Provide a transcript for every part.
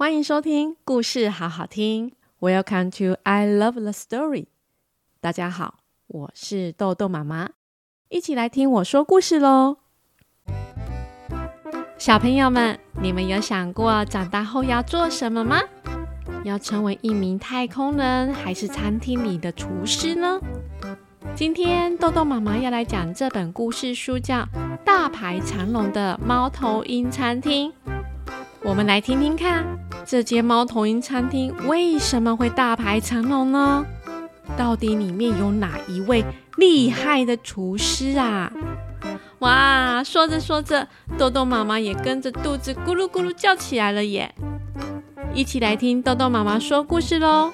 欢迎收听故事好好听，Welcome to I Love the Story。大家好，我是豆豆妈妈，一起来听我说故事喽。小朋友们，你们有想过长大后要做什么吗？要成为一名太空人，还是餐厅里的厨师呢？今天豆豆妈妈要来讲这本故事书，叫《大排长龙的猫头鹰餐厅》。我们来听听看。这间猫头鹰餐厅为什么会大排长龙呢？到底里面有哪一位厉害的厨师啊？哇，说着说着，豆豆妈妈也跟着肚子咕噜咕噜叫起来了耶！一起来听豆豆妈妈说故事喽！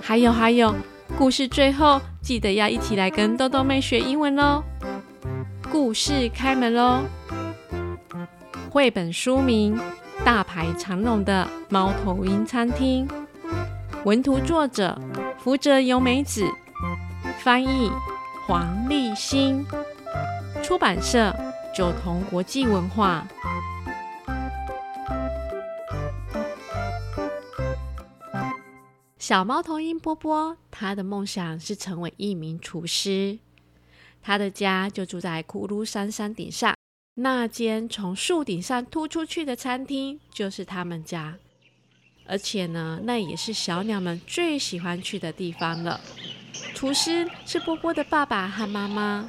还有还有，故事最后记得要一起来跟豆豆妹学英文喽！故事开门喽！绘本书名。大排长龙的猫头鹰餐厅，文图作者福泽由美子，翻译黄立新，出版社九同国际文化。小猫头鹰波波，他的梦想是成为一名厨师，他的家就住在骷髅山山顶上。那间从树顶上突出去的餐厅就是他们家，而且呢，那也是小鸟们最喜欢去的地方了。厨师是波波的爸爸和妈妈。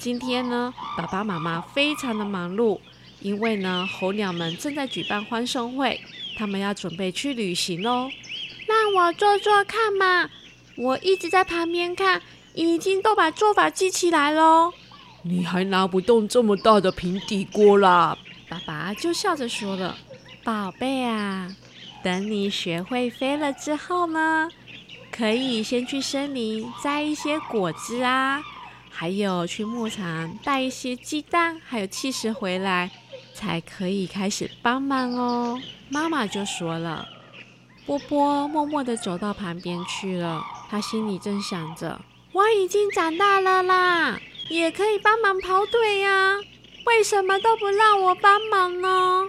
今天呢，爸爸妈妈非常的忙碌，因为呢，候鸟们正在举办欢送会，他们要准备去旅行喽。让我做做看嘛，我一直在旁边看，已经都把做法记起来喽。你还拿不动这么大的平底锅啦！爸爸就笑着说了：“宝贝啊，等你学会飞了之后呢，可以先去森林摘一些果子啊，还有去牧场带一些鸡蛋还有起司回来，才可以开始帮忙哦。”妈妈就说了。波波默默地走到旁边去了，他心里正想着：“我已经长大了啦。”也可以帮忙跑腿呀，为什么都不让我帮忙呢？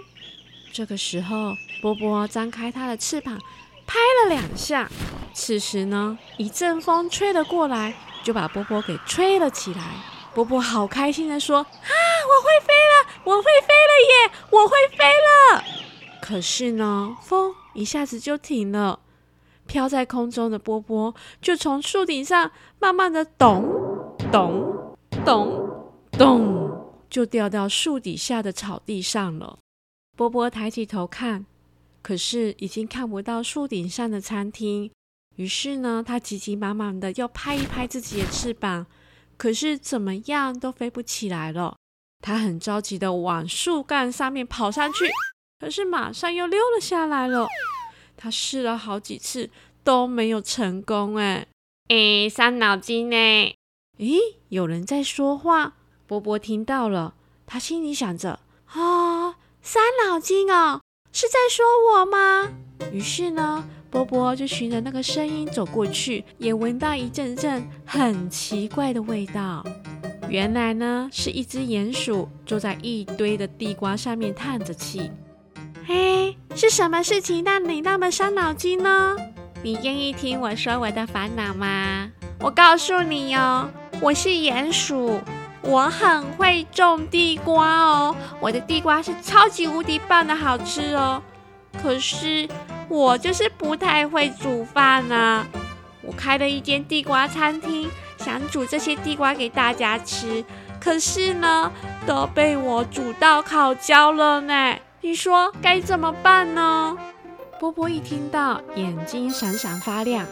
这个时候，波波张开他的翅膀，拍了两下。此时呢，一阵风吹了过来，就把波波给吹了起来。波波好开心地说：“啊，我会飞了，我会飞了耶，我会飞了！”可是呢，风一下子就停了，飘在空中的波波就从树顶上慢慢的咚咚。咚咚，就掉到树底下的草地上了。波波抬起头看，可是已经看不到树顶上的餐厅。于是呢，他急急忙忙的要拍一拍自己的翅膀，可是怎么样都飞不起来了。他很着急的往树干上面跑上去，可是马上又溜了下来了。他试了好几次都没有成功，哎，哎，伤脑筋呢。咦，有人在说话。波波听到了，他心里想着：啊，伤脑筋哦，是在说我吗？于是呢，波波就循着那个声音走过去，也闻到一阵阵很奇怪的味道。原来呢，是一只鼹鼠坐在一堆的地瓜上面叹着气。嘿，是什么事情让你那么伤脑筋呢？你愿意听我说我的烦恼吗？我告诉你哟。我是鼹鼠，我很会种地瓜哦，我的地瓜是超级无敌棒的好吃哦。可是我就是不太会煮饭啊。我开了一间地瓜餐厅，想煮这些地瓜给大家吃，可是呢，都被我煮到烤焦了呢。你说该怎么办呢？波波一听到，眼睛闪闪发亮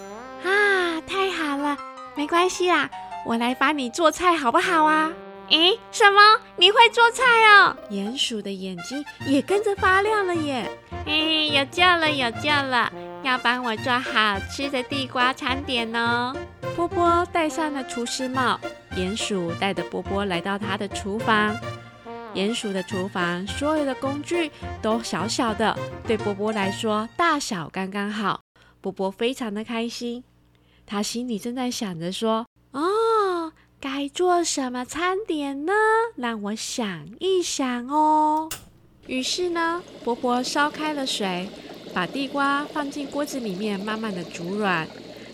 啊！太好了，没关系啦。我来帮你做菜好不好啊？诶，什么？你会做菜哦？鼹鼠的眼睛也跟着发亮了耶！诶，有救了，有救了！要帮我做好吃的地瓜餐点哦。波波戴上了厨师帽，鼹鼠带着波波来到他的厨房。鼹鼠的厨房所有的工具都小小的，对波波来说大小刚刚好。波波非常的开心，他心里正在想着说：哦。该做什么餐点呢？让我想一想哦。于是呢，波波烧开了水，把地瓜放进锅子里面，慢慢的煮软，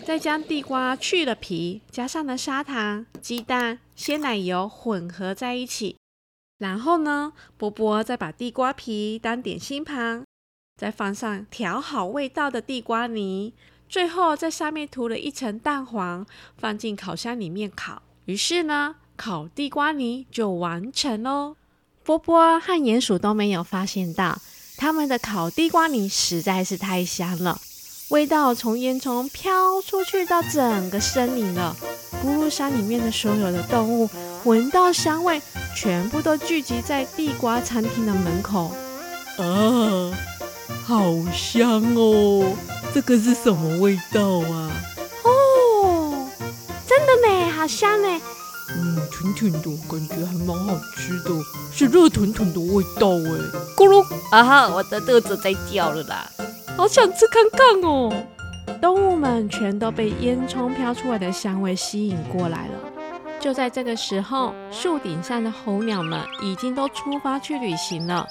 再将地瓜去了皮，加上了砂糖、鸡蛋、鲜奶油混合在一起。然后呢，波波再把地瓜皮当点心盘，再放上调好味道的地瓜泥，最后在上面涂了一层蛋黄，放进烤箱里面烤。于是呢，烤地瓜泥就完成喽。波波和鼹鼠都没有发现到，他们的烤地瓜泥实在是太香了，味道从烟囱飘出去到整个森林了。咕噜山里面的所有的动物闻到香味，全部都聚集在地瓜餐厅的门口。啊，好香哦！这个是什么味道啊？好香呢。嗯，甜甜的，感觉还蛮好吃的，是热腾腾的味道哎。咕噜，啊哈，我的肚子在叫了啦，好想吃看看哦。动物们全都被烟囱飘出来的香味吸引过来了。就在这个时候，树顶上的候鸟们已经都出发去旅行了。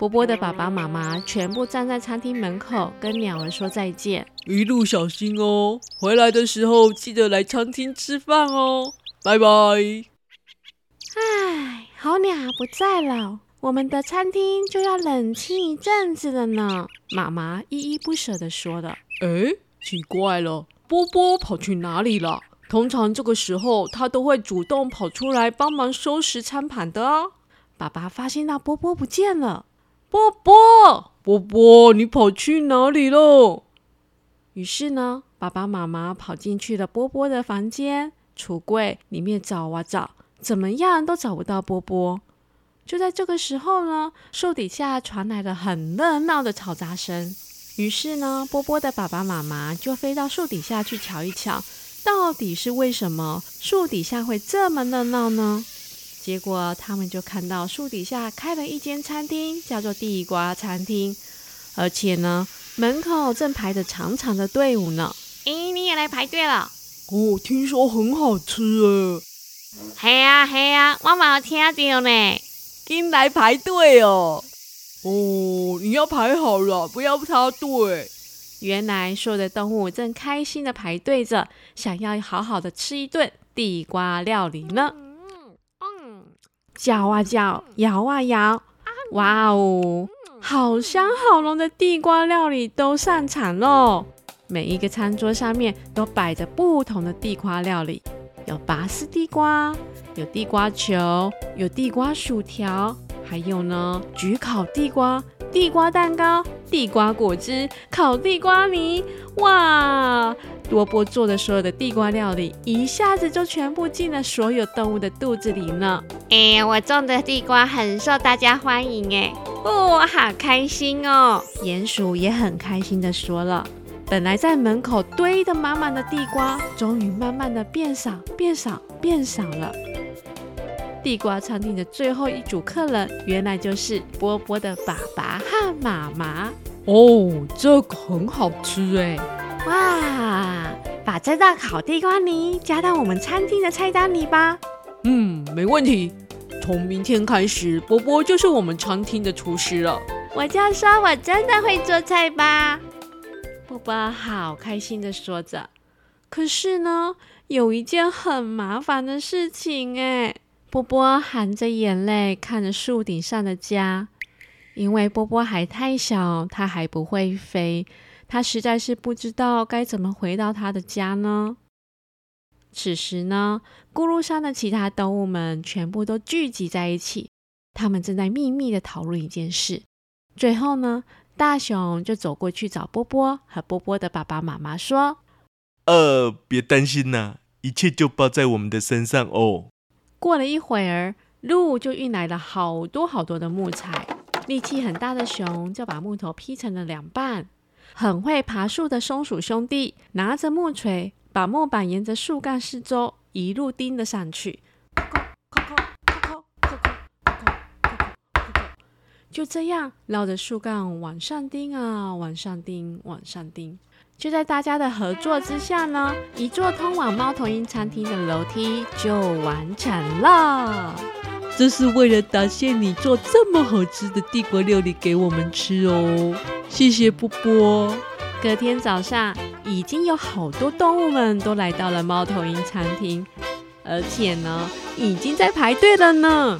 波波的爸爸妈妈全部站在餐厅门口，跟鸟儿说再见。一路小心哦，回来的时候记得来餐厅吃饭哦，拜拜。唉，好鸟不在了，我们的餐厅就要冷清一阵子了呢。妈妈依依不舍地说的。哎，奇怪了，波波跑去哪里了？通常这个时候，他都会主动跑出来帮忙收拾餐盘的啊。爸爸发现到波波不见了，波波，波波，你跑去哪里了？于是呢，爸爸妈妈跑进去了波波的房间，橱柜里面找啊找，怎么样都找不到波波。就在这个时候呢，树底下传来了很热闹的嘈杂声。于是呢，波波的爸爸妈妈就飞到树底下去瞧一瞧，到底是为什么树底下会这么热闹呢？结果他们就看到树底下开了一间餐厅，叫做地瓜餐厅，而且呢，门口正排着长长的队伍呢。诶，你也来排队了？哦，听说很好吃诶。嘿呀嘿呀，我没有听到呢，进来排队哦。哦，你要排好了，不要插队。原来所有的动物正开心的排队着，想要好好的吃一顿地瓜料理呢。嗯嗯，嚼啊嚼，摇啊摇，哇哦，好香好浓的地瓜料理都上场喽！每一个餐桌上面都摆着不同的地瓜料理，有拔丝地瓜，有地瓜球，有地瓜薯条。还有呢，焗烤地瓜、地瓜蛋糕、地瓜果汁、烤地瓜泥，哇！多波做的所有的地瓜料理，一下子就全部进了所有动物的肚子里呢。哎呀，我种的地瓜很受大家欢迎哎，哦，好开心哦！鼹鼠也很开心的说了，本来在门口堆得满满的地瓜，终于慢慢的变少、变少、变少了。地瓜餐厅的最后一组客人，原来就是波波的爸爸和妈妈。哦，这个很好吃哎！哇，把这道烤地瓜泥加到我们餐厅的菜单里吧。嗯，没问题。从明天开始，波波就是我们餐厅的厨师了。我就说我真的会做菜吧。波波好开心的说着。可是呢，有一件很麻烦的事情哎。波波含着眼泪看着树顶上的家，因为波波还太小，他还不会飞，他实在是不知道该怎么回到他的家呢。此时呢，咕噜山的其他动物们全部都聚集在一起，他们正在秘密的讨论一件事。最后呢，大熊就走过去找波波和波波的爸爸妈妈说：“呃，别担心呐，一切就包在我们的身上哦。”过了一会儿，鹿就运来了好多好多的木材。力气很大的熊就把木头劈成了两半。很会爬树的松鼠兄弟拿着木锤，把木板沿着树干四周一路钉了上去。就这样绕着树干往上钉啊，往上钉，往上钉。就在大家的合作之下呢，一座通往猫头鹰餐厅的楼梯就完成了。这是为了答谢你做这么好吃的帝国料理给我们吃哦，谢谢波波。隔天早上，已经有好多动物们都来到了猫头鹰餐厅，而且呢，已经在排队了呢。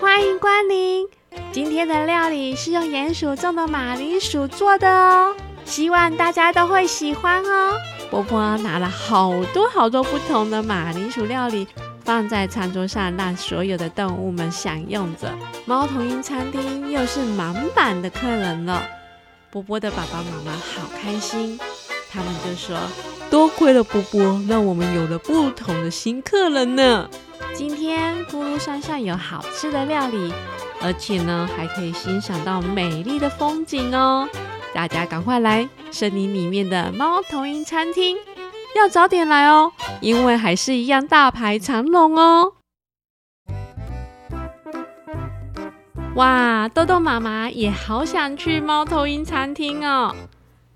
欢迎光临，今天的料理是用鼹鼠种的马铃薯做的哦，希望大家都会喜欢哦。波波拿了好多好多不同的马铃薯料理。放在餐桌上，让所有的动物们享用着。猫头鹰餐厅又是满满的客人了。波波的爸爸妈妈好开心，他们就说：“多亏了波波，让我们有了不同的新客人呢。今天咕噜山上有好吃的料理，而且呢，还可以欣赏到美丽的风景哦。大家赶快来森林里面的猫头鹰餐厅。”要早点来哦，因为还是一样大排长龙哦。哇，豆豆妈妈也好想去猫头鹰餐厅哦，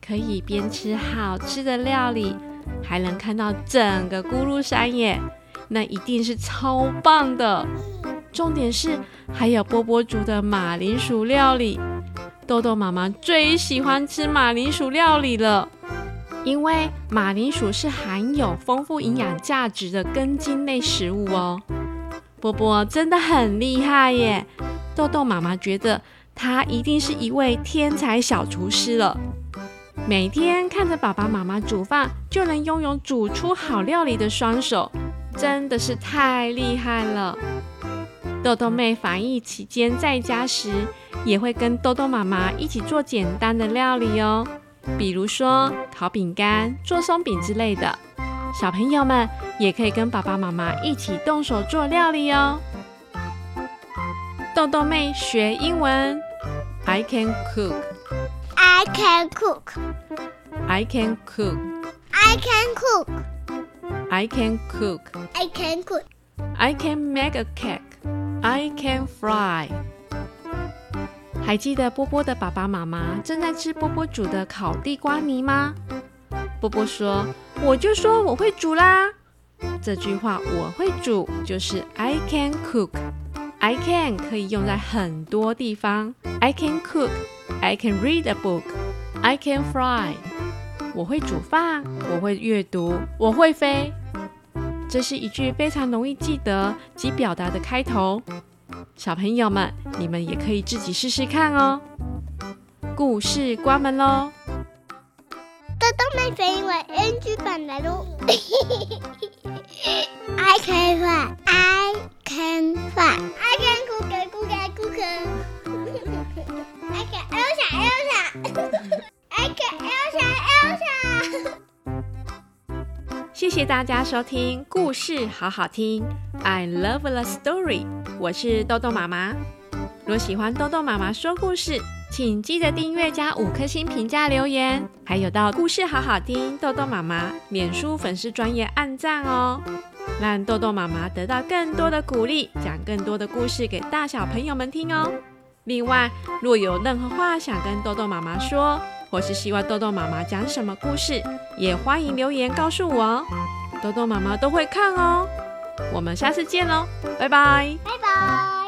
可以边吃好吃的料理，还能看到整个咕噜山耶，那一定是超棒的。重点是还有波波煮的马铃薯料理，豆豆妈妈最喜欢吃马铃薯料理了。因为马铃薯是含有丰富营养价值的根茎类食物哦，波波真的很厉害耶！豆豆妈妈觉得他一定是一位天才小厨师了。每天看着爸爸妈妈煮饭，就能拥有煮出好料理的双手，真的是太厉害了。豆豆妹防疫期间在家时，也会跟豆豆妈妈一起做简单的料理哦。比如说烤饼干、做松饼之类的，小朋友们也可以跟爸爸妈妈一起动手做料理哦。豆豆妹学英文，I can cook. I can cook. I can cook. I can cook. I can cook. I can cook. I can make a cake. I can fry. 还记得波波的爸爸妈妈正在吃波波煮的烤地瓜泥吗？波波说：“我就说我会煮啦。”这句话“我会煮”就是 I can cook。I can 可以用在很多地方。I can cook。 I can read a book。I can fly。我会煮饭，我会阅读，我会飞。这是一句非常容易记得及表达的开头。小朋友们，你们也可以自己试试看哦。故事关门喽。豆豆妹飞因为 NG 版来喽。谢谢大家收听故事好好听，I love the story。我是豆豆妈妈。若喜欢豆豆妈妈说故事，请记得订阅加五颗星评价留言，还有到故事好好听豆豆妈妈脸书粉丝专业按赞哦，让豆豆妈妈得到更多的鼓励，讲更多的故事给大小朋友们听哦。另外，若有任何话想跟豆豆妈妈说，或是希望豆豆妈妈讲什么故事，也欢迎留言告诉我哦，豆豆妈妈都会看哦。我们下次见喽，拜拜，拜拜。